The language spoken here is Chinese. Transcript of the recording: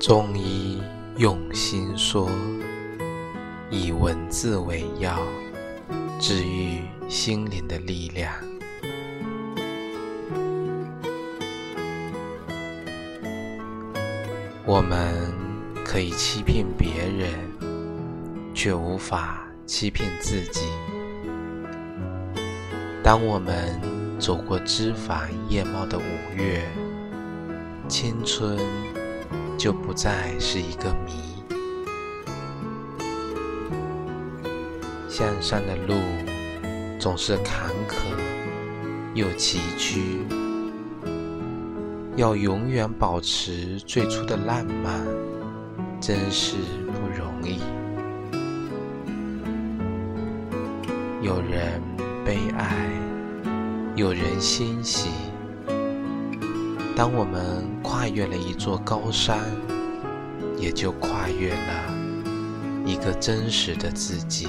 中医用心说，以文字为药，治愈心灵的力量。我们可以欺骗别人，却无法欺骗自己。当我们走过枝繁叶茂的五月，青春。就不再是一个谜。向上的路总是坎坷又崎岖，要永远保持最初的浪漫，真是不容易。有人悲哀，有人欣喜。当我们跨越了一座高山，也就跨越了一个真实的自己。